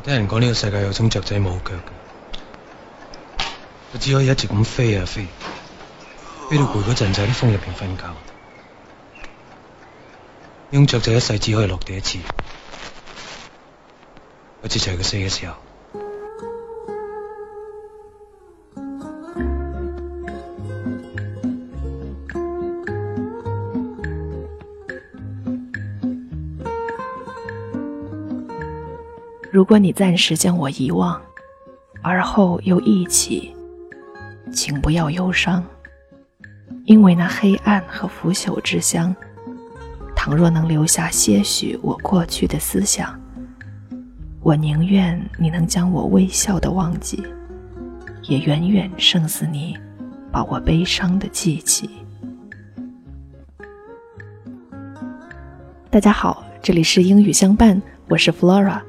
我聽人講呢個世界有種雀仔冇腳嘅，佢只可以一直咁飛啊飛，飛到攰嗰陣就喺啲風入边瞓覺。呢種雀仔一世只可以落地一次，嗰次就係佢死嘅時候。如果你暂时将我遗忘，而后又忆起，请不要忧伤，因为那黑暗和腐朽之乡，倘若能留下些许我过去的思想，我宁愿你能将我微笑的忘记，也远远胜似你把我悲伤的记起。大家好，这里是英语相伴，我是 Flora。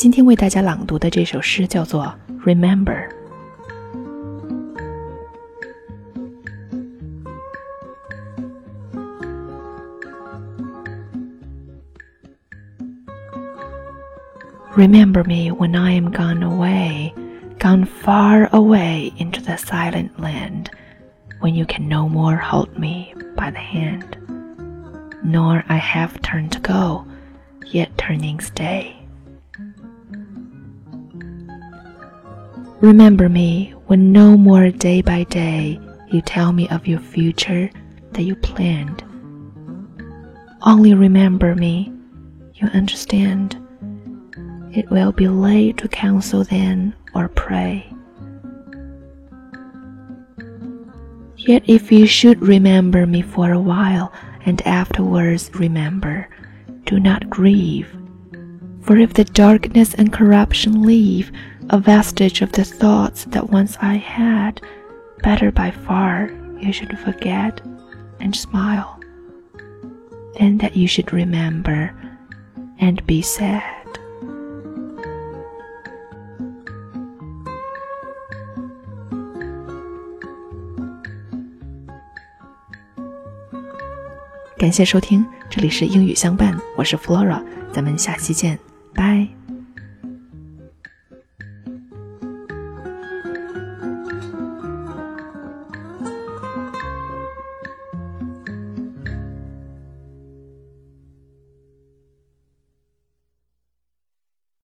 今天为大家朗读的这首诗叫做《Remember》。Remember me when I am gone away, gone far away into the silent land, when you can no more hold me by the hand, nor I have turned to go, yet turning stay. Remember me when no more day by day you tell me of your future that you planned. Only remember me, you understand. It will be late to counsel then or pray. Yet if you should remember me for a while and afterwards remember, do not grieve. For if the darkness and corruption leave a vestige of the thoughts that once I had, better by far you should forget and smile, than that you should remember and be sad. 感谢收听，这里是英语相伴，我是 Flora，咱们下期见。